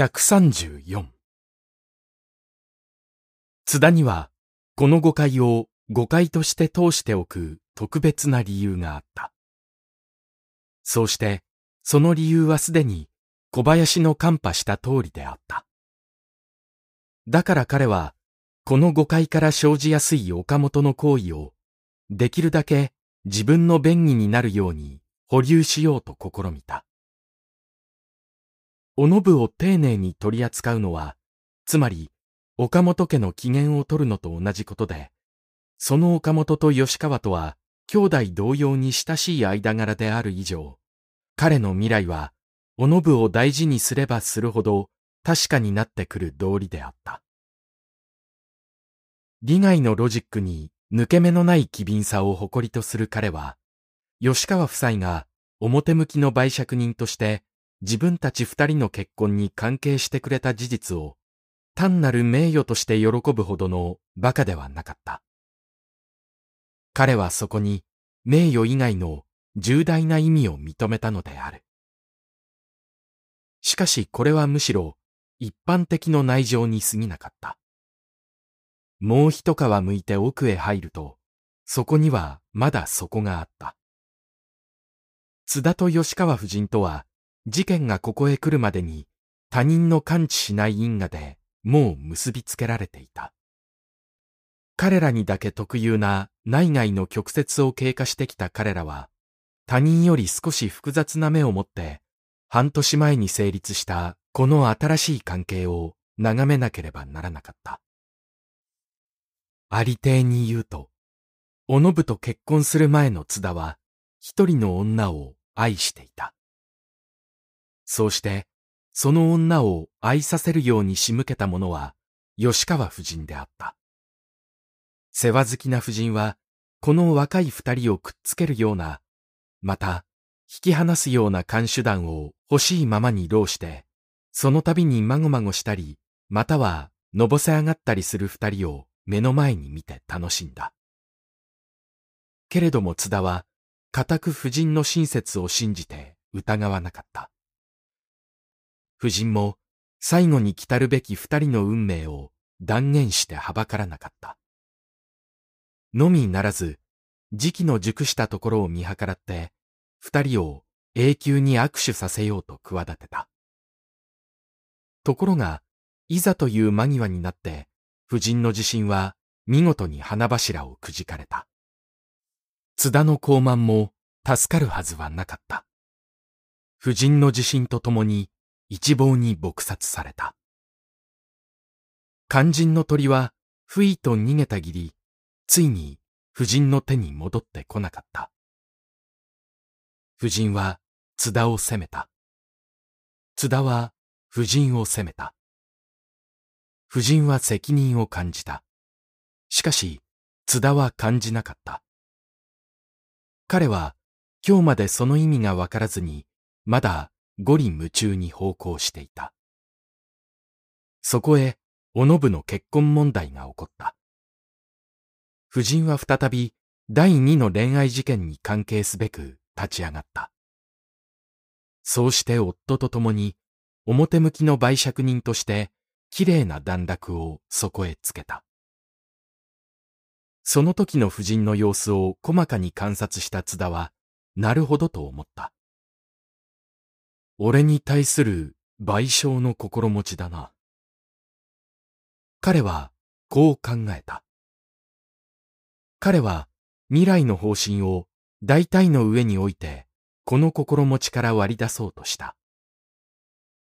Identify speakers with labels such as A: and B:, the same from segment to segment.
A: 134津田には、この誤解を誤解として通しておく特別な理由があった。そうして、その理由はすでに小林のカンパした通りであった。だから彼は、この誤解から生じやすい岡本の行為を、できるだけ自分の便宜になるように保留しようと試みた。おのぶを丁寧に取り扱うのは、つまり、岡本家の機嫌を取るのと同じことで、その岡本と吉川とは、兄弟同様に親しい間柄である以上、彼の未来は、おのぶを大事にすればするほど、確かになってくる道理であった。利害のロジックに抜け目のない機敏さを誇りとする彼は、吉川夫妻が表向きの売借人として自分たち二人の結婚に関係してくれた事実を単なる名誉として喜ぶほどの馬鹿ではなかった。彼はそこに名誉以外の重大な意味を認めたのである。しかしこれはむしろ一般的の内情に過ぎなかった。もう一皮向いて奥へ入ると、そこにはまだ底があった。津田と吉川夫人とは事件がここへ来るまでに他人の感知しない因果でもう結びつけられていた。彼らにだけ特有な内外の曲折を経過してきた彼らは他人より少し複雑な目を持って半年前に成立したこの新しい関係を眺めなければならなかった。ありていに言うと、おのぶと結婚する前の津田は一人の女を愛していた。そうして、その女を愛させるように仕向けたものは、吉川夫人であった。世話好きな夫人は、この若い二人をくっつけるような、また、引き離すような監手段を欲しいままに浪して、その度にまごまごしたり、または、のぼせ上がったりする二人を目の前に見て楽しんだ。けれども津田は、固く夫人の親切を信じて疑わなかった。夫人も最後に来たるべき二人の運命を断言してはばからなかった。のみならず、時期の熟したところを見計らって、二人を永久に握手させようと企てた。ところが、いざという間際になって、夫人の自信は見事に花柱をくじかれた。津田の高慢も助かるはずはなかった。夫人の自信とともに一棒に撲殺された。肝心の鳥は不意と逃げたぎり、ついに夫人の手に戻ってこなかった。夫人は津田を責めた。津田は夫人を責めた。夫人は責任を感じた。しかし、津田は感じなかった。彼は今日までその意味がわからずに、まだ五里夢中に奉公していた。そこへ、おのぶの結婚問題が起こった。夫人は再び第二の恋愛事件に関係すべく立ち上がった。そうして夫と共に表向きの売借人として綺麗な段落をそこへつけた。その時の夫人の様子を細かに観察した津田は、なるほどと思った。俺に対する賠償の心持ちだな。彼はこう考えた。彼は未来の方針を大体の上に置いて、この心持ちから割り出そうとした。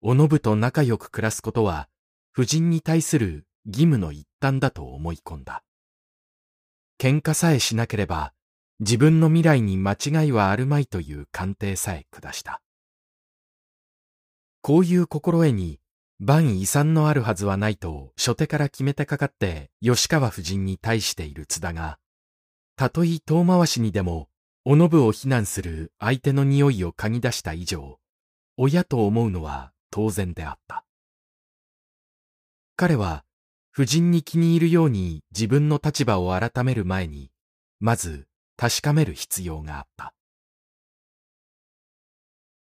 A: おのぶと仲良く暮らすことは、夫人に対する義務の一端だと思い込んだ。喧嘩さえしなければ、自分の未来に間違いはあるまいという鑑定さえ下した。こういう心得に、万遺産のあるはずはないと初手から決めてかかって吉川夫人に対している津田が、たとえ遠回しにでも、おのぶを非難する相手の匂いを嗅ぎ出した以上、親と思うのは当然であった。彼は、夫人に気に入るように自分の立場を改める前に、まず確かめる必要があった。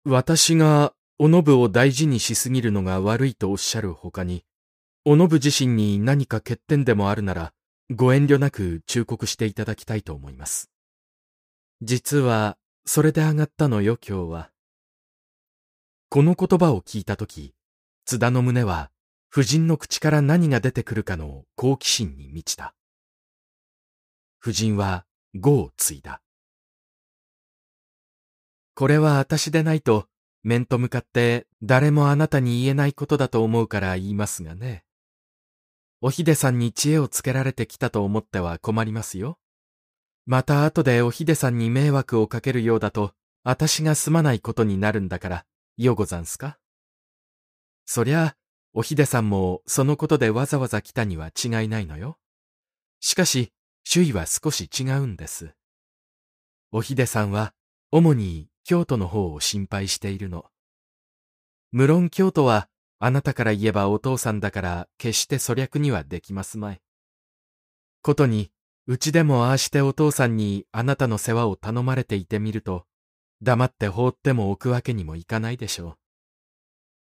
A: 私がおのぶを大事にしすぎるのが悪いとおっしゃるほかに、おのぶ自身に何か欠点でもあるなら、ご遠慮なく忠告していただきたいと思います。実は、それで上がったのよ、今日は。この言葉を聞いたとき、津田の胸は、夫人の口から何が出てくるかの好奇心に満ちた。夫人は、語を継いだ。これは私でないと、面と向かって誰もあなたに言えないことだと思うから言いますがね。おひでさんに知恵をつけられてきたと思っては困りますよ。また後でおひでさんに迷惑をかけるようだと、私がすまないことになるんだから、よござんすか？そりゃ、おひでさんもそのことでわざわざ来たには違いないのよ。しかし、周囲は少し違うんです。おひでさんは、主に京都の方を心配しているの。無論京都は、あなたから言えばお父さんだから決して粗略にはできますまい。ことに、うちでもああしてお父さんにあなたの世話を頼まれていてみると、黙って放っても置くわけにもいかないでしょう。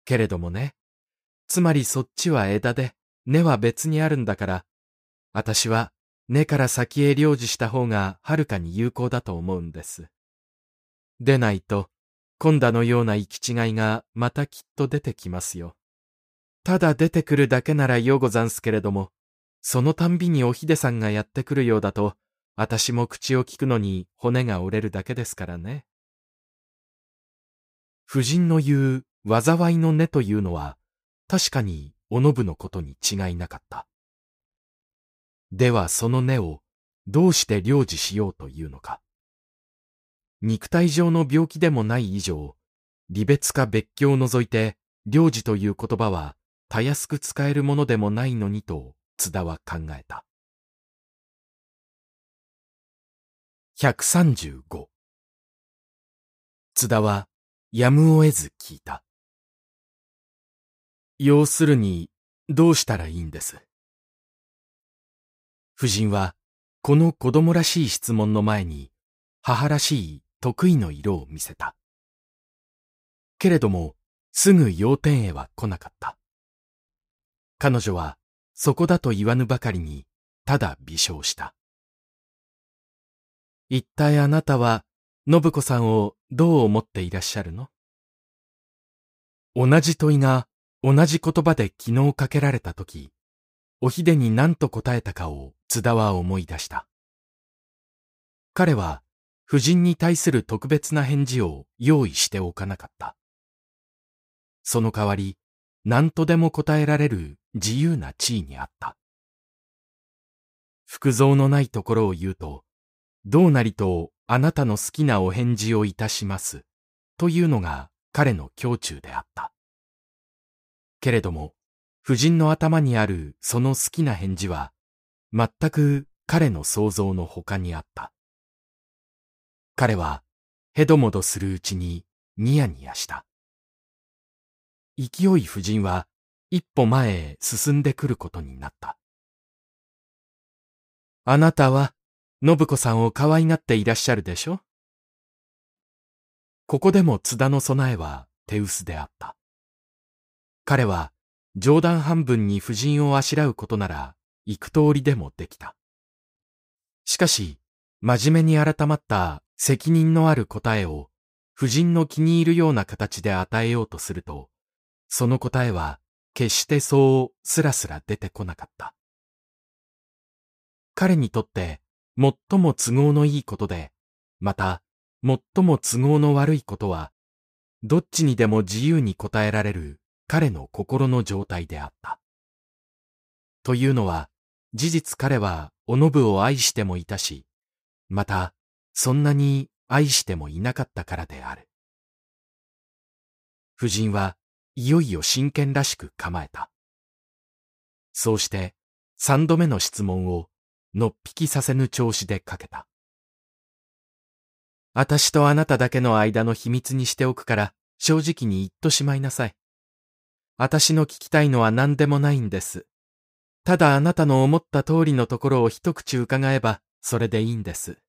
A: けれどもね、つまりそっちは枝で、根は別にあるんだから、私は根から先へ領事した方がはるかに有効だと思うんです。でないと、今度のような行き違いがまたきっと出てきますよ。ただ出てくるだけならようござんすけれども、そのたんびにおひでさんがやってくるようだと、私も口を聞くのに骨が折れるだけですからね。夫人の言う災いの根というのは、確かにおのぶのことに違いなかった。ではその根をどうして領事しようというのか。肉体上の病気でもない以上、離別か別居を除いて、領事という言葉は、たやすく使えるものでもないのにと、津田は考えた。135津田は、やむを得ず聞いた。要するに、どうしたらいいんです？夫人は、この子供らしい質問の前に、母らしい得意の色を見せた。けれども、すぐ要点へは来なかった。彼女は、そこだと言わぬばかりに、ただ微笑した。一体あなたは、信子さんをどう思っていらっしゃるの？同じ問いが同じ言葉で昨日かけられたとき、おひでに何と答えたかを津田は思い出した。彼は夫人に対する特別な返事を用意しておかなかった。その代わり、何とでも答えられる自由な地位にあった。服造のないところを言うと、どうなりとあなたの好きなお返事をいたします、というのが彼の胸中であった。けれども、夫人の頭にあるその好きな返事は、全く彼の想像の他にあった。彼は、へどもどするうちにニヤニヤした。勢い夫人は一歩前へ進んでくることになった。あなたは、信子さんを可愛がっていらっしゃるでしょ？ここでも津田の備えは手薄であった。彼は冗談半分に夫人をあしらうことなら幾通りでもできた。しかし、真面目に改まった責任のある答えを夫人の気に入るような形で与えようとすると、その答えは決してそうすらすら出てこなかった。彼にとって最も都合のいいことで、また最も都合の悪いことは、どっちにでも自由に答えられる彼の心の状態であった。というのは、事実彼はおのぶを愛してもいたし、またそんなに愛してもいなかったからである。夫人はいよいよ真剣らしく構えた。そうして三度目の質問をのっぴきさせぬ調子でかけた。私とあなただけの間の秘密にしておくから正直に言っとしまいなさい。私の聞きたいのは何でもないんです。ただあなたの思った通りのところを一口伺えばそれでいいんです。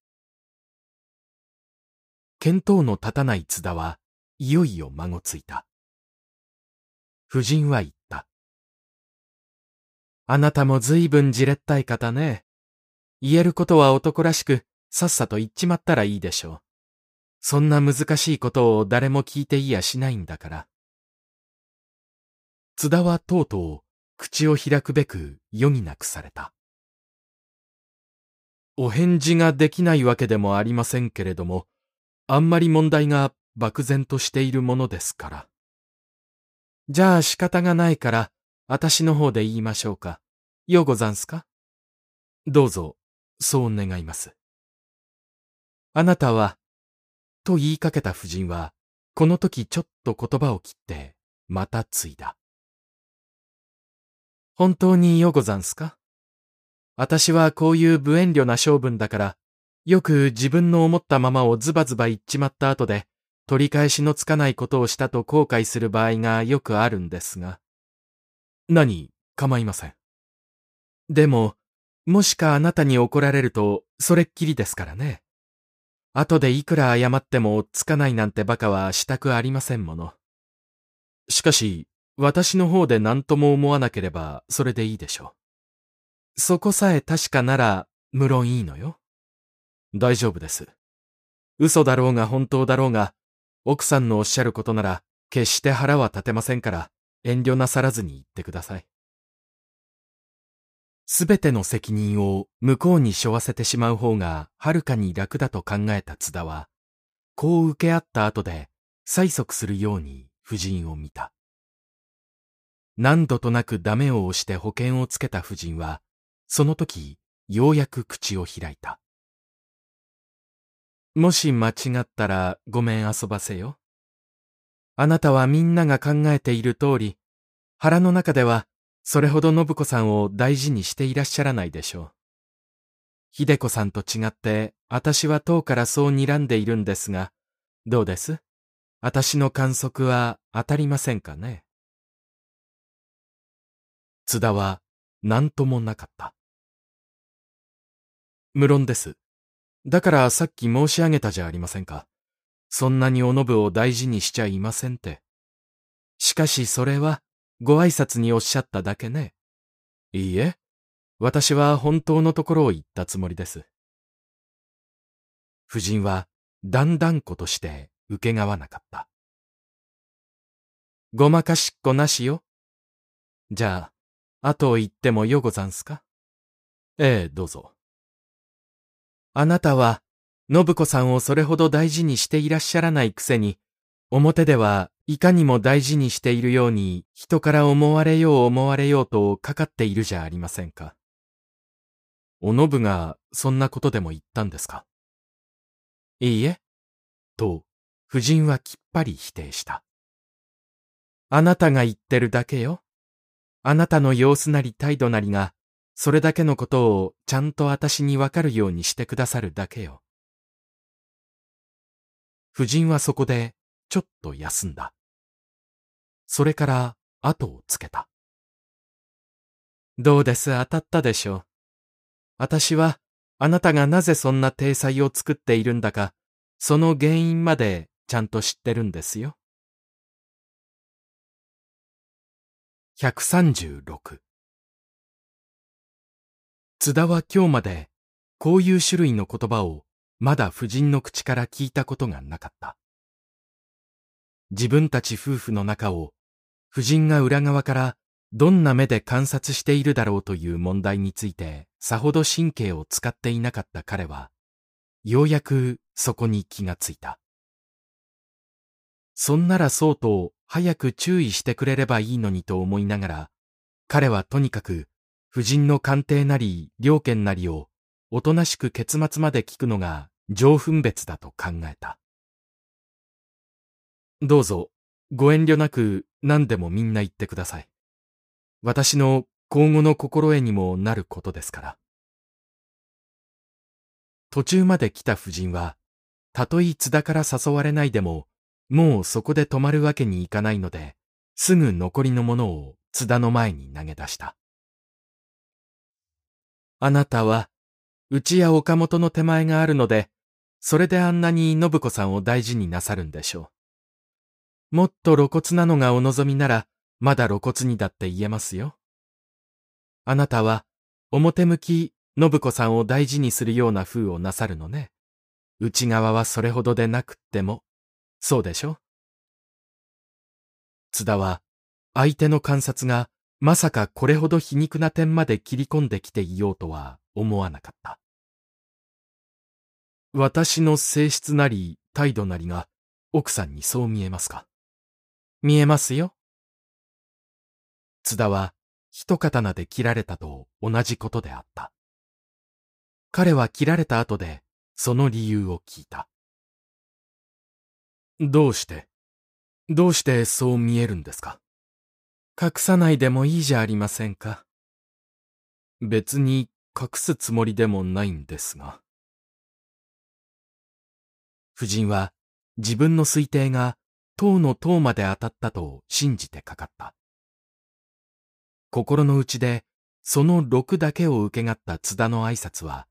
A: 見当の立たない津田はいよいよ孫ついた。夫人は言った。あなたも随分じれったい方ね。言えることは男らしく、さっさと言っちまったらいいでしょう。そんな難しいことを誰も聞いていやしないんだから。津田はとうとう口を開くべく余儀なくされた。お返事ができないわけでもありませんけれども、あんまり問題が漠然としているものですから。じゃあ仕方がないから、私の方で言いましょうか。ようござんすか？どうぞ、そう願います。あなたは、と言いかけた夫人は、この時ちょっと言葉を切って、また継いだ。本当にようござんすか？私はこういう無遠慮な性分だから、よく自分の思ったままをズバズバ言っちまった後で、取り返しのつかないことをしたと後悔する場合がよくあるんですが。何、構いません。でも、もしかあなたに怒られると、それっきりですからね。後でいくら謝ってもつかないなんて馬鹿はしたくありませんもの。しかし、私の方で何とも思わなければそれでいいでしょう。そこさえ確かなら無論いいのよ。大丈夫です。嘘だろうが本当だろうが、奥さんのおっしゃることなら決して腹は立てませんから遠慮なさらずに言ってください。すべての責任を向こうに背負わせてしまう方がはるかに楽だと考えた津田は、こう受け合った後で催促するように夫人を見た。何度となくダメを押して保険をつけた夫人は、その時、ようやく口を開いた。もし間違ったらごめん遊ばせよ。あなたはみんなが考えている通り、腹の中ではそれほど信子さんを大事にしていらっしゃらないでしょう。秀子さんと違って、私は当からそう睨んでいるんですが、どうです？私の観測は当たりませんかね？津田は何ともなかった。無論です。だからさっき申し上げたじゃありませんか。そんなにおのぶを大事にしちゃいませんって。しかしそれはご挨拶におっしゃっただけね。いいえ、私は本当のところを言ったつもりです。夫人はだんだんことして受けがわなかった。ごまかしっこなしよ。じゃあ、後を言ってもよござんすか？ええ、どうぞ。あなたは、信子さんをそれほど大事にしていらっしゃらないくせに、表ではいかにも大事にしているように人から思われよう思われようとかかっているじゃありませんか。おのぶがそんなことでも言ったんですかいいえ。と、夫人はきっぱり否定した。あなたが言ってるだけよ。あなたの様子なり態度なりが、それだけのことをちゃんと私にわかるようにしてくださるだけよ。夫人はそこでちょっと休んだ。それから後をつけた。どうです？当たったでしょ？う。私はあなたがなぜそんな体裁を作っているんだか、その原因までちゃんと知ってるんですよ。136津田は今日までこういう種類の言葉をまだ夫人の口から聞いたことがなかった。自分たち夫婦の中を夫人が裏側からどんな目で観察しているだろうという問題についてさほど神経を使っていなかった彼は、ようやくそこに気がついた。そんならそうと早く注意してくれればいいのにと思いながら、彼はとにかく夫人の鑑定なり良見なりをおとなしく結末まで聞くのが上分別だと考えた。どうぞ、ご遠慮なく何でもみんな言ってください。私の今後の心得にもなることですから。途中まで来た夫人は、たとえ津田から誘われないでも、もうそこで止まるわけにいかないので、すぐ残りのものを津田の前に投げ出した。あなたは、うちや岡本の手前があるので、それであんなに信子さんを大事になさるんでしょう。もっと露骨なのがお望みなら、まだ露骨にだって言えますよ。あなたは、表向き、信子さんを大事にするような風をなさるのね。内側はそれほどでなくっても、そうでしょ？津田は、相手の観察がまさかこれほど皮肉な点まで切り込んできていようとは思わなかった。私の性質なり態度なりが奥さんにそう見えますか？見えますよ。津田は一刀で切られたと同じことであった。彼は切られた後でその理由を聞いた。どうして？どうしてそう見えるんですか？隠さないでもいいじゃありませんか。別に隠すつもりでもないんですが。夫人は自分の推定が塔の塔まで当たったと信じてかかった。心の内でその六だけを受けがった津田の挨拶は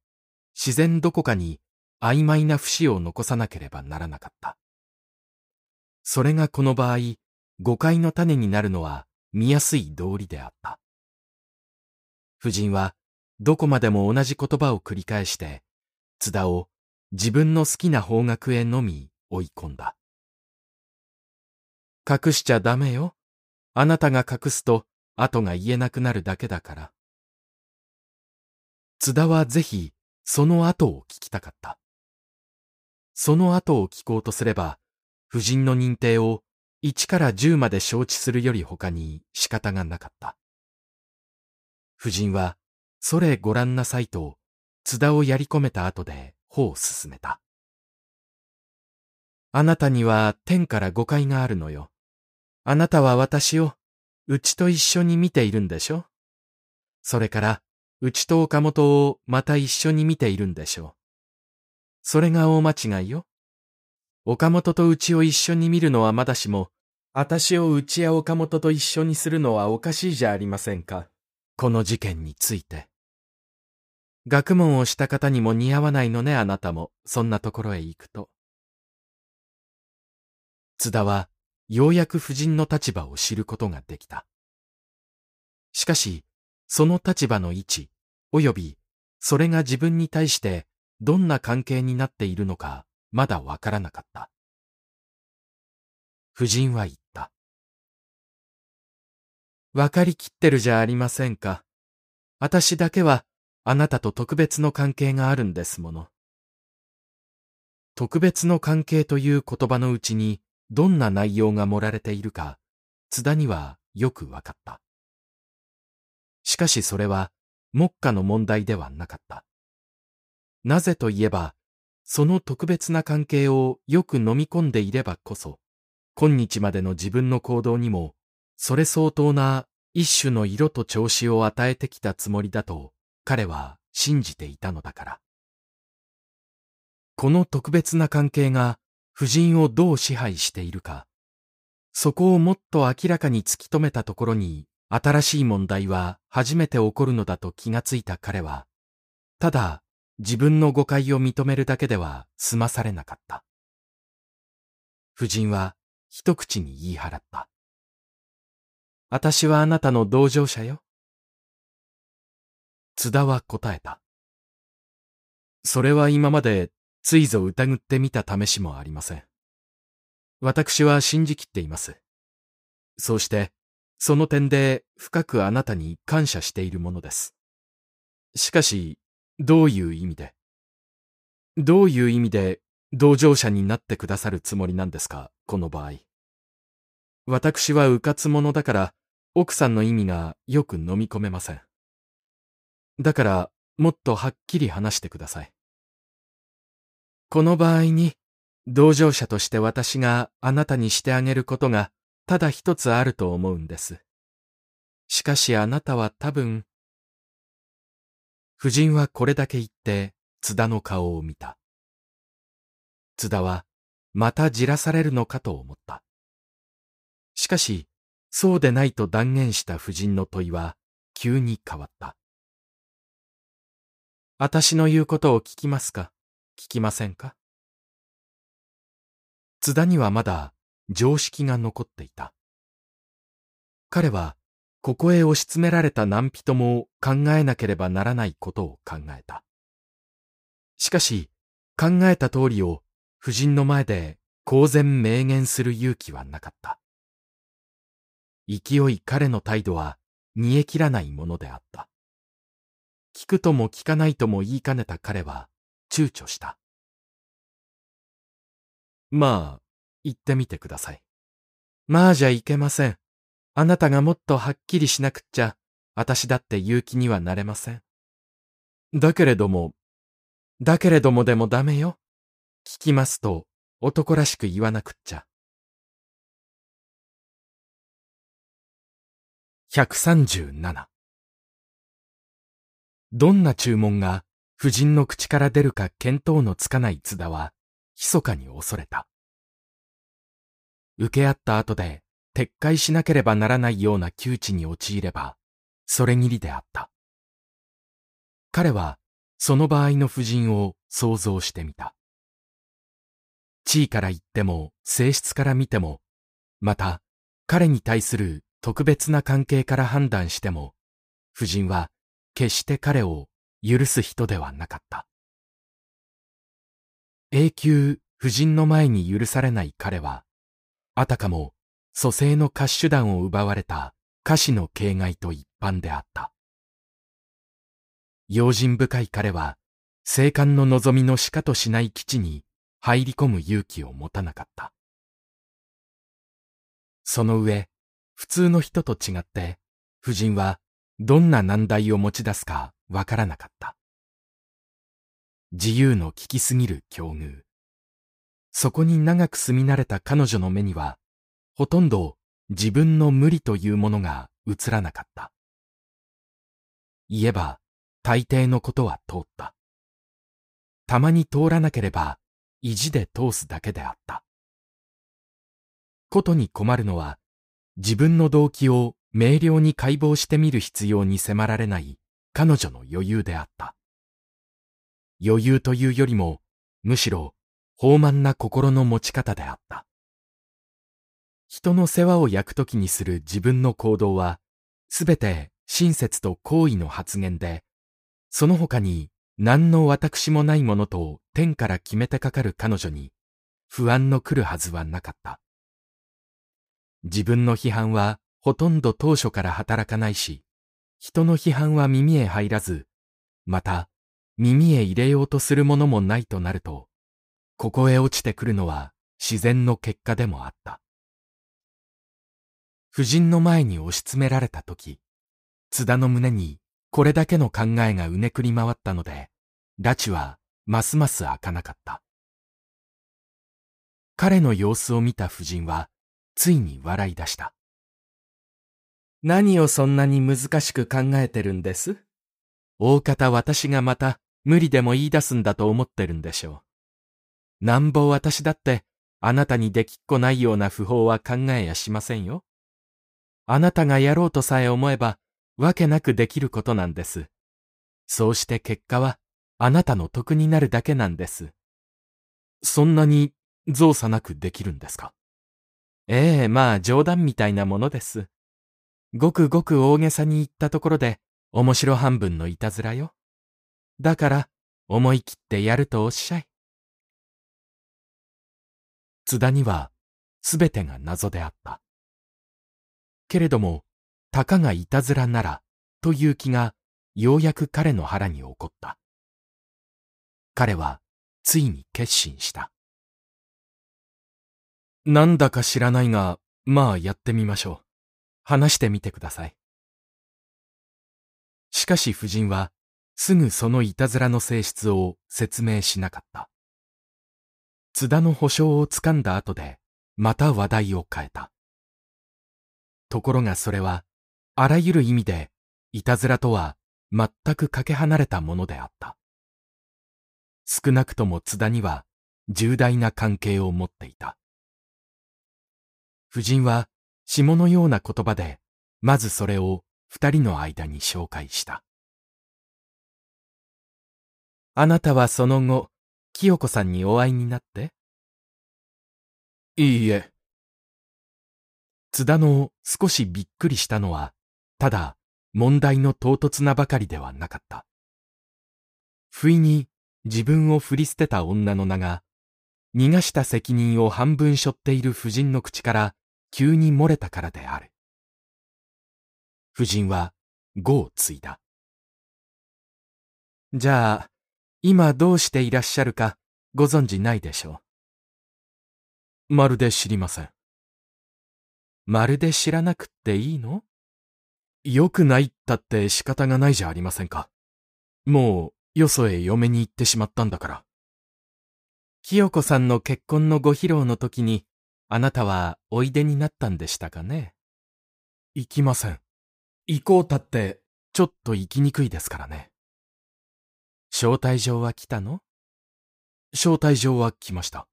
A: 自然どこかに曖昧な節を残さなければならなかった。それがこの場合誤解の種になるのは見やすい道理であった。夫人はどこまでも同じ言葉を繰り返して、津田を自分の好きな方角へのみ追い込んだ。隠しちゃダメよ。あなたが隠すと後が言えなくなるだけだから。津田はぜひその後を聞きたかった。その後を聞こうとすれば、夫人の認定を1から10まで承知するより他に仕方がなかった。夫人は、それご覧なさいと、津田をやり込めた後で歩を進めた。あなたには天から誤解があるのよ。あなたは私を、うちと一緒に見ているんでしょ？それから、うちと岡本をまた一緒に見ているんでしょ？う。それが大間違いよ。岡本とうちを一緒に見るのはまだしも、私をうちや岡本と一緒にするのはおかしいじゃありませんか。この事件について。学問をした方にも似合わないのね、あなたも、そんなところへ行くと。津田は、ようやく夫人の立場を知ることができた。しかし、その立場の位置、及び、それが自分に対してどんな関係になっているのかまだわからなかった。夫人は言った。わかりきってるじゃありませんか。私だけはあなたと特別の関係があるんですもの。特別の関係という言葉のうちにどんな内容が盛られているか、津田にはよくわかった。しかしそれは目下の問題ではなかった。なぜといえば、その特別な関係をよく飲み込んでいればこそ、今日までの自分の行動にも、それ相当な一種の色と調子を与えてきたつもりだと彼は信じていたのだから。この特別な関係が夫人をどう支配しているか、そこをもっと明らかに突き止めたところに新しい問題は初めて起こるのだと気がついた彼は、ただ自分の誤解を認めるだけでは済まされなかった。夫人は一口に言い払った。私はあなたの同情者よ。津田は答えた。それは今までついぞ疑ってみた試しもありません。私は信じきっています。そうして、その点で深くあなたに感謝しているものです。しかし、どういう意味で？どういう意味で同情者になってくださるつもりなんですか？この場合。私は迂闊者だから奥さんの意味がよく飲み込めません。だからもっとはっきり話してください。この場合に同情者として私があなたにしてあげることがただ一つあると思うんです。しかしあなたは多分夫人はこれだけ言って、津田の顔を見た。津田は、またじらされるのかと思った。しかし、そうでないと断言した夫人の問いは、急に変わった。私の言うことを聞きますか？聞きませんか？津田にはまだ常識が残っていた。彼は、ここへ押し詰められた何人も考えなければならないことを考えた。しかし、考えた通りを夫人の前で公然明言する勇気はなかった。勢い彼の態度は煮え切らないものであった。聞くとも聞かないとも言いかねた彼は躊躇した。まあ、言ってみてください。まあじゃいけません。あなたがもっとはっきりしなくっちゃ、私だって勇気にはなれません。だけれども、だけれどもでもダメよ。聞きますと、男らしく言わなくっちゃ。137どんな注文が夫人の口から出るか見当のつかない津田は、密かに恐れた。受け合った後で撤回しなければならないような窮地に陥れば、それぎりであった。彼は、その場合の夫人を想像してみた。地位から言っても、性質から見ても、また、彼に対する特別な関係から判断しても、夫人は決して彼を許す人ではなかった。永久夫人の前に許されない彼は、あたかも蘇生の歌手団を奪われた歌詞の形骸と一般であった。用心深い彼は、生還の望みのしかとしない基地に入り込む勇気を持たなかった。その上、普通の人と違って、夫人はどんな難題を持ち出すかわからなかった。自由の利きすぎる境遇。そこに長く住み慣れた彼女の目には、ほとんど自分の無理というものが映らなかった。言えば、大抵のことは通った。たまに通らなければ、意地で通すだけであった。ことに困るのは、自分の動機を明瞭に解剖してみる必要に迫られない彼女の余裕であった。余裕というよりも、むしろ豊満な心の持ち方であった。人の世話を焼くときにする自分の行動は、すべて親切と好意の発言で、その他に何の私もないものと天から決めてかかる彼女に、不安の来るはずはなかった。自分の批判はほとんど当初から働かないし、人の批判は耳へ入らず、また耳へ入れようとするものもないとなると、ここへ落ちてくるのは自然の結果でもあった。夫人の前に押し詰められた時、津田の胸にこれだけの考えがうねくり回ったので、拉致はますます開かなかった。彼の様子を見た夫人は、ついに笑い出した。何をそんなに難しく考えてるんです？大方私がまた無理でも言い出すんだと思ってるんでしょう。なんぼ私だってあなたにできっこないような不法は考えやしませんよ。あなたがやろうとさえ思えば、わけなくできることなんです。そうして結果は、あなたの得になるだけなんです。そんなに造作なくできるんですか？ええ、まあ冗談みたいなものです。ごくごく大げさに言ったところで、面白半分のいたずらよ。だから、思い切ってやるとおっしゃい。津田には、すべてが謎であった。けれども、たかがいたずらなら、という気が、ようやく彼の腹に起こった。彼は、ついに決心した。なんだか知らないが、まあやってみましょう。話してみてください。しかし夫人は、すぐそのいたずらの性質を説明しなかった。津田の保証をつかんだ後で、また話題を変えた。ところがそれは、あらゆる意味で、いたずらとは全くかけ離れたものであった。少なくとも津田には重大な関係を持っていた。夫人は下のような言葉で、まずそれを二人の間に紹介した。あなたはその後、清子さんにお会いになって？
B: いいえ。
A: 津田の少しびっくりしたのは、ただ問題の唐突なばかりではなかった。不意に自分を振り捨てた女の名が、逃がした責任を半分背負っている夫人の口から急に漏れたからである。夫人は語を継いだ。じゃあ、今どうしていらっしゃるかご存知ないでしょう。まるで知りません。まるで知らなくっていいの？良くないったって仕方がないじゃありませんか。もう、よそへ嫁に行ってしまったんだから。清子さんの結婚のご披露の時に、あなたはおいでになったんでしたかね？行きません。行こうたって、ちょっと行きにくいですからね。招待状は来たの？招待状は来ました。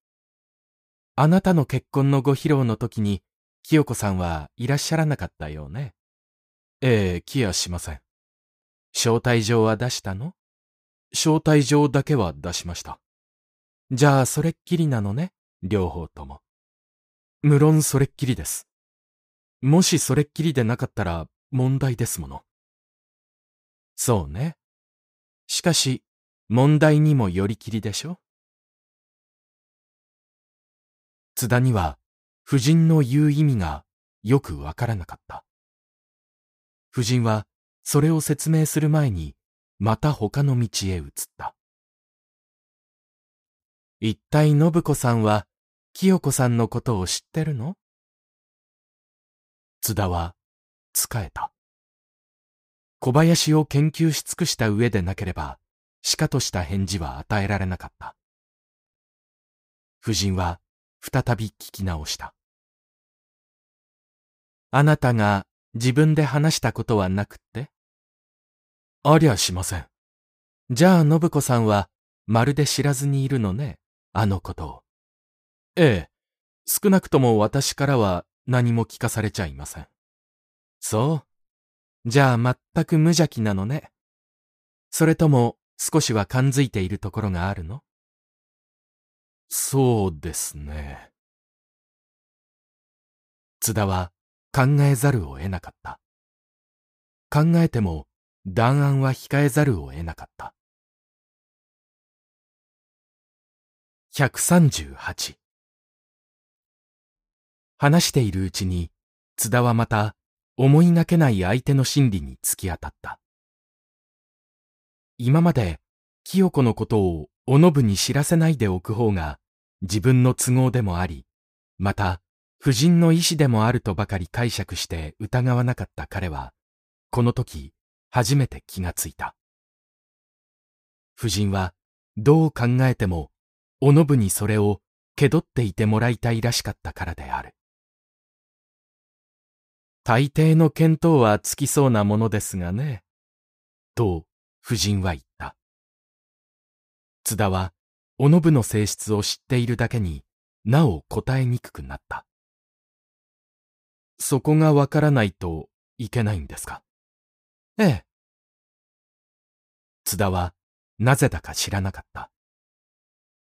A: あなたの結婚のご披露の時に、清子さんはいらっしゃらなかったようね。ええ、来やしません。招待状は出したの？招待状だけは出しました。じゃあ、それっきりなのね、両方とも。無論それっきりです。もしそれっきりでなかったら問題ですもの。そうね。しかし、問題にもよりきりでしょ？津田には、夫人の言う意味がよくわからなかった。夫人は、それを説明する前に、また他の道へ移った。一体信子さんは、清子さんのことを知ってるの？津田は、仕えた。小林を研究し尽くした上でなければ、しかとした返事は与えられなかった。夫人は再び聞き直した。あなたが自分で話したことはなくって？ありゃしません。じゃあ信子さんはまるで知らずにいるのね、あのことを。ええ、少なくとも私からは何も聞かされちゃいません。そう。じゃあ全く無邪気なのね。それとも少しは感づいているところがあるの？そうですね。津田は考えざるを得なかった。考えても弾丸は控えざるを得なかった。138話しているうちに津田はまた思いがけない相手の心理に突き当たった。今まで清子のことをおのぶに知らせないでおく方が自分の都合でもあり、また夫人の意志でもあるとばかり解釈して疑わなかった彼は、この時初めて気がついた。夫人はどう考えてもおのぶにそれを気取っていてもらいたいらしかったからである。大抵の見当はつきそうなものですがね。と夫人は言った。津田は、おのぶの性質を知っているだけになお答えにくくなった。そこがわからないといけないんですか？ええ。津田はなぜだか知らなかった。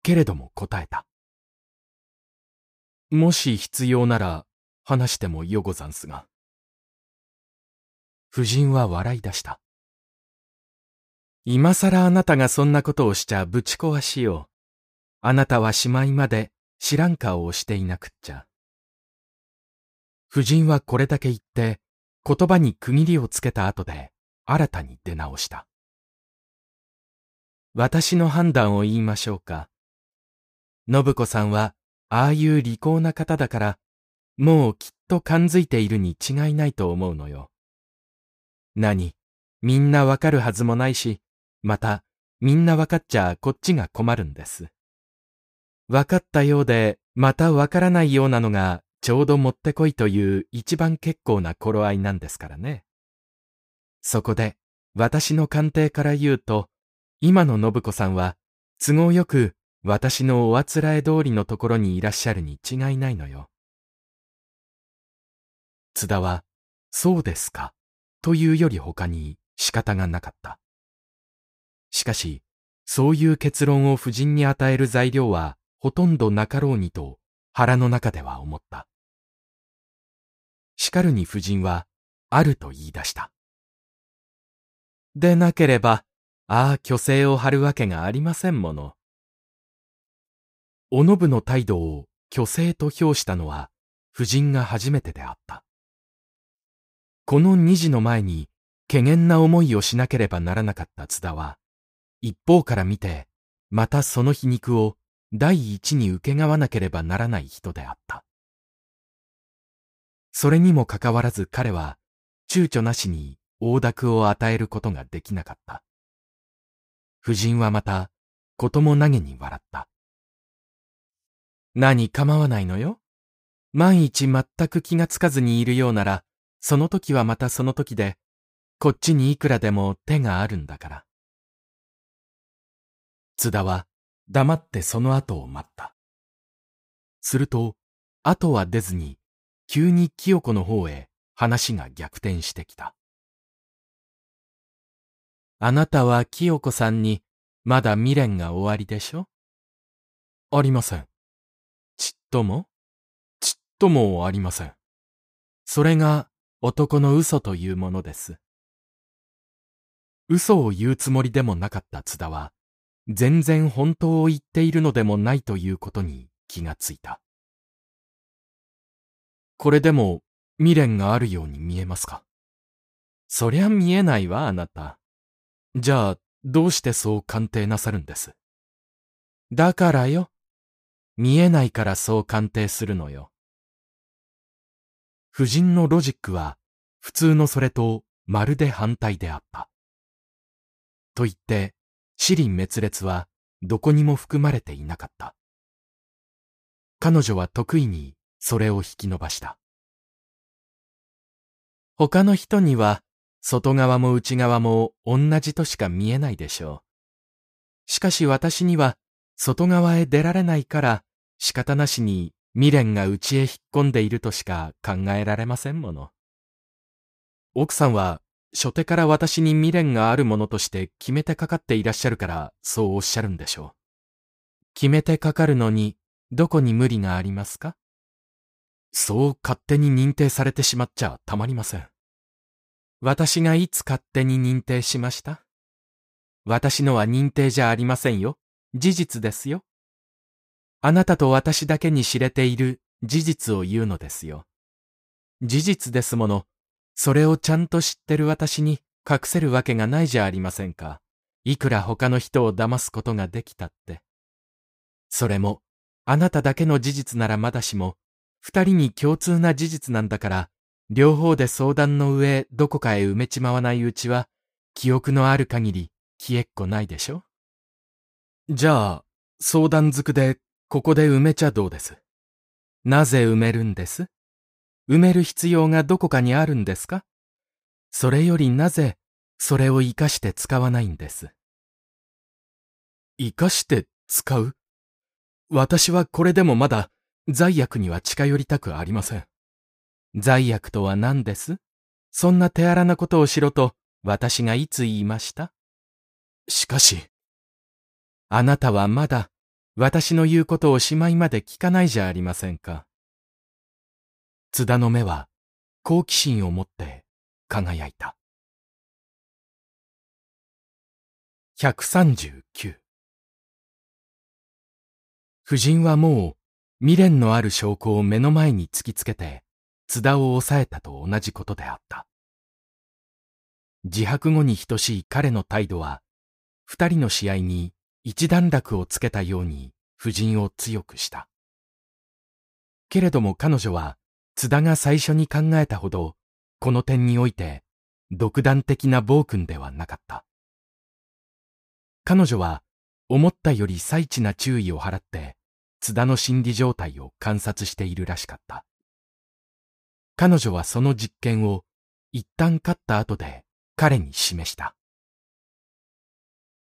A: けれども答えた。もし必要なら話してもよござんすが。夫人は笑い出した。今更あなたがそんなことをしちゃぶち壊しよう。あなたはしまいまで知らん顔をしていなくっちゃ。夫人はこれだけ言って、言葉に区切りをつけた後で、新たに出直した。私の判断を言いましょうか。信子さんは、ああいう利口な方だから、もうきっと感づいているに違いないと思うのよ。何、みんなわかるはずもないし、また、みんなわかっちゃこっちが困るんです。わかったようで、またわからないようなのが、ちょうどもってこいという一番結構な頃合いなんですからね。そこで、私の鑑定から言うと、今の信子さんは、都合よく私のおあつらえ通りのところにいらっしゃるに違いないのよ。津田は、そうですか、というより他に仕方がなかった。しかし、そういう結論を夫人に与える材料はほとんどなかろうにと腹の中では思った。かるに夫人は、あると言い出した。でなければ、ああ虚勢を張るわけがありませんもの。おのぶの態度を虚勢と評したのは、夫人が初めてであった。この二時の前に、怪げな思いをしなければならなかった津田は、一方から見て、またその皮肉を第一に受けがわなければならない人であった。それにもかかわらず彼は、躊躇なしに大濁を与えることができなかった。夫人はまた、ことも投げに笑った。何構わないのよ。万一全く気がつかずにいるようなら、その時はまたその時で、こっちにいくらでも手があるんだから。津田は黙ってその後を待った。すると、後は出ずに、急に清子の方へ話が逆転してきた。あなたは清子さんにまだ未練が終わりでしょ？ありません。ちっとも？ちっともありません。それが男の嘘というものです。嘘を言うつもりでもなかった津田は、全然本当を言っているのでもないということに気がついた。これでも未練があるように見えますか？そりゃ見えないわ、あなた。じゃあ、どうしてそう鑑定なさるんです？だからよ。見えないからそう鑑定するのよ。夫人のロジックは普通のそれとまるで反対であった。と言って、死輪滅裂はどこにも含まれていなかった。彼女は得意にそれを引き伸ばした。他の人には外側も内側も同じとしか見えないでしょう。しかし私には外側へ出られないから仕方なしに未練が内へ引っ込んでいるとしか考えられませんもの。奥さんは初手から私に未練があるものとして決めてかかっていらっしゃるからそうおっしゃるんでしょう。決めてかかるのにどこに無理がありますか？そう勝手に認定されてしまっちゃたまりません。私がいつ勝手に認定しました？私のは認定じゃありませんよ。事実ですよ。あなたと私だけに知れている事実を言うのですよ。事実ですもの。それをちゃんと知ってる私に隠せるわけがないじゃありませんか。いくら他の人を騙すことができたって。それも、あなただけの事実ならまだしも、二人に共通な事実なんだから、両方で相談の上どこかへ埋めちまわないうちは、記憶のある限り消えっこないでしょ？じゃあ、相談づくでここで埋めちゃどうです？なぜ埋めるんです？埋める必要がどこかにあるんですか？それよりなぜ、それを活かして使わないんです？活かして使う？私はこれでもまだ罪悪には近寄りたくありません。罪悪とは何です？そんな手荒なことをしろと私がいつ言いました？しかし、あなたはまだ私の言うことをしまいまで聞かないじゃありませんか。津田の目は好奇心を持って輝いた。139夫人はもう未練のある証拠を目の前に突きつけて津田を抑えたと同じことであった。自白後に等しい彼の態度は二人の試合に一段落をつけたように夫人を強くした。けれども彼女は津田が最初に考えたほど、この点において、独断的な暴君ではなかった。彼女は、思ったより最知な注意を払って、津田の心理状態を観察しているらしかった。彼女はその実験を、一旦勝った後で、彼に示した。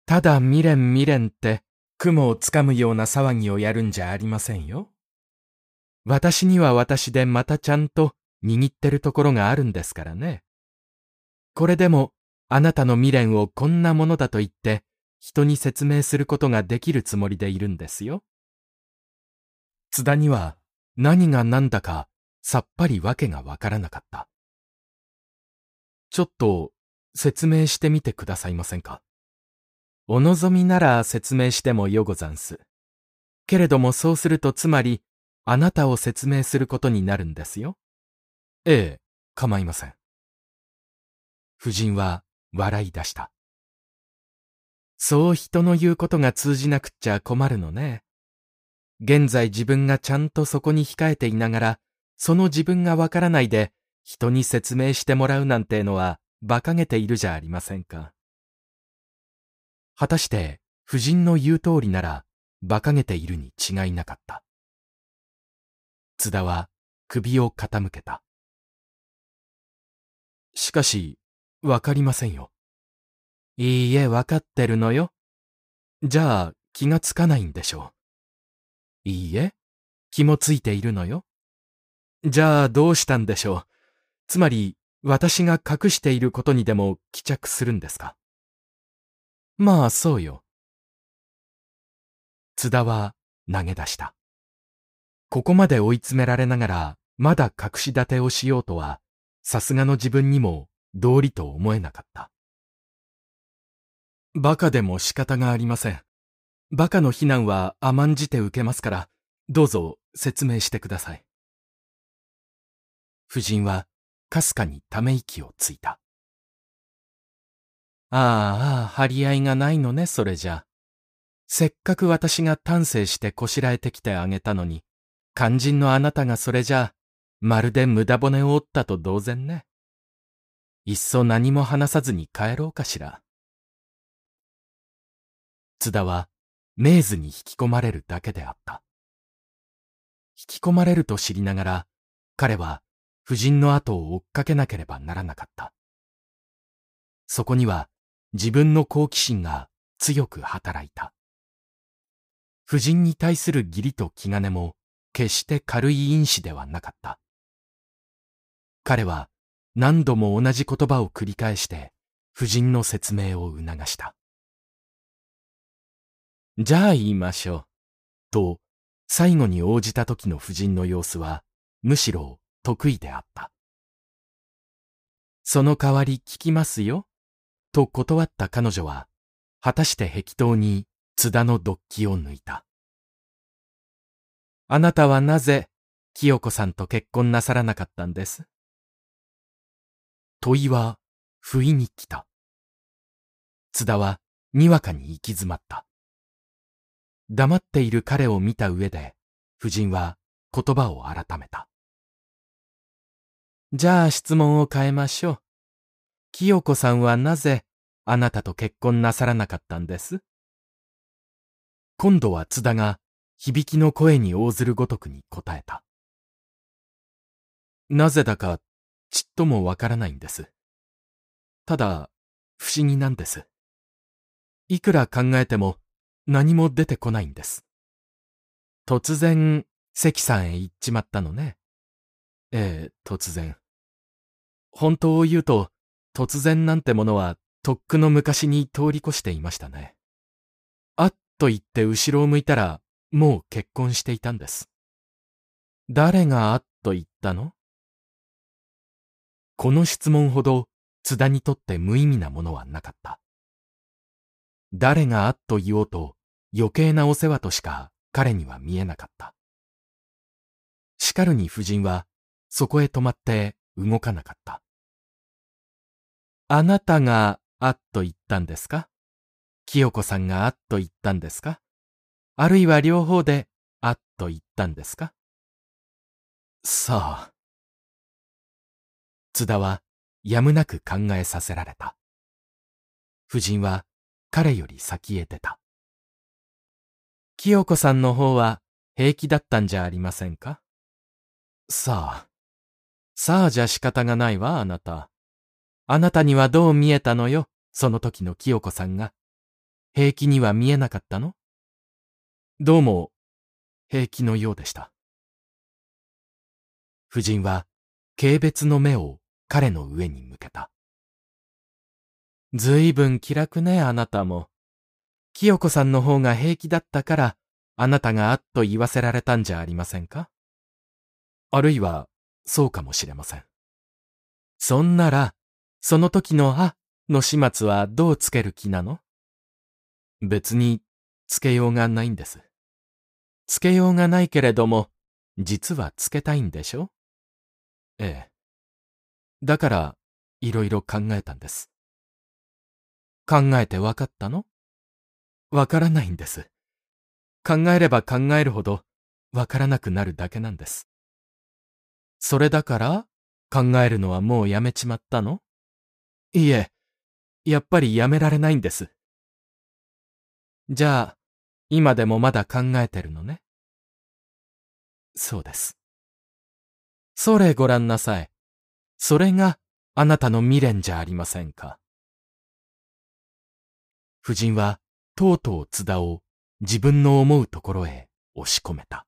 A: ただ未練未練って、雲をつかむような騒ぎをやるんじゃありませんよ。私には私でまたちゃんと握ってるところがあるんですからね。これでもあなたの未練をこんなものだと言って人に説明することができるつもりでいるんですよ。津田には何が何だかさっぱりわけがわからなかった。ちょっと説明してみてくださいませんか？お望みなら説明してもよござんす。けれどもそうするとつまり、あなたを説明することになるんですよ。ええ、構いません。夫人は笑い出した。そう人の言うことが通じなくっちゃ困るのね。現在自分がちゃんとそこに控えていながら、その自分がわからないで人に説明してもらうなんてのは馬鹿げているじゃありませんか。果たして夫人の言う通りなら馬鹿げているに違いなかった。津田は首を傾けた。しかし、わかりませんよ。いいえ、わかってるのよ。じゃあ、気がつかないんでしょう。いいえ、気もついているのよ。じゃあ、どうしたんでしょう。つまり、私が隠していることにでも帰着するんですか？まあ、そうよ。津田は投げ出した。ここまで追い詰められながら、まだ隠し立てをしようとは、さすがの自分にも道理と思えなかった。馬鹿でも仕方がありません。馬鹿の非難は甘んじて受けますから、どうぞ説明してください。夫人はかすかにため息をついた。ああ、張り合いがないのね、それじゃ。せっかく私が丹精してこしらえてきてあげたのに、肝心のあなたがそれじゃ、まるで無駄骨を折ったと同然ね。いっそ何も話さずに帰ろうかしら。津田は、メーズに引き込まれるだけであった。引き込まれると知りながら、彼は夫人の後を追っかけなければならなかった。そこには自分の好奇心が強く働いた。夫人に対する義理と気兼ねも決して軽い因子ではなかった。彼は何度も同じ言葉を繰り返して、夫人の説明を促した。じゃあ言いましょう。と、最後に応じた時の夫人の様子は、むしろ得意であった。その代わり聞きますよ。と断った彼女は、果たして壁刀に津田のドッキを抜いた。あなたはなぜ、清子さんと結婚なさらなかったんです？問いは不意に来た。津田はにわかに行き詰まった。黙っている彼を見た上で、夫人は言葉を改めた。じゃあ質問を変えましょう。清子さんはなぜあなたと結婚なさらなかったんです？今度は津田が響きの声に応ずるごとくに答えた。なぜだかちっともわからないんです。ただ、不思議なんです。いくら考えても何も出てこないんです。突然、関さんへ行っちまったのね。ええ、突然。本当を言うと、突然なんてものは、とっくの昔に通り越していましたね。あっと言って後ろを向いたら、もう結婚していたんです。誰があっと言ったの？この質問ほど津田にとって無意味なものはなかった。誰があっと言おうと余計なお世話としか彼には見えなかった。しかるに夫人はそこへ止まって動かなかった。あなたがあっと言ったんですか？清子さんがあっと言ったんですか？あるいは両方であっと言ったんですか？さあ、津田はやむなく考えさせられた。夫人は彼より先へ出た。清子さんの方は平気だったんじゃありませんか？さあ。さあじゃ仕方がないわ、あなた。あなたにはどう見えたのよ、その時の清子さんが。平気には見えなかったの？どうも、平気のようでした。夫人は、軽蔑の目を彼の上に向けた。ずいぶん気楽ね、あなたも。清子さんの方が平気だったから、あなたがあっと言わせられたんじゃありませんか？あるいは、そうかもしれません。そんなら、その時のあの始末はどうつける気なの？別につけようがないんです。つけようがないけれども、実はつけたいんでしょ？ええ。だから、いろいろ考えたんです。考えてわかったの？わからないんです。考えれば考えるほど、わからなくなるだけなんです。それだから、考えるのはもうやめちまったの？いえ、やっぱりやめられないんです。じゃあ、今でもまだ考えてるのね？そうです。それごらんなさい。それがあなたの未練じゃありませんか。夫人はとうとう津田を自分の思うところへ押し込めた。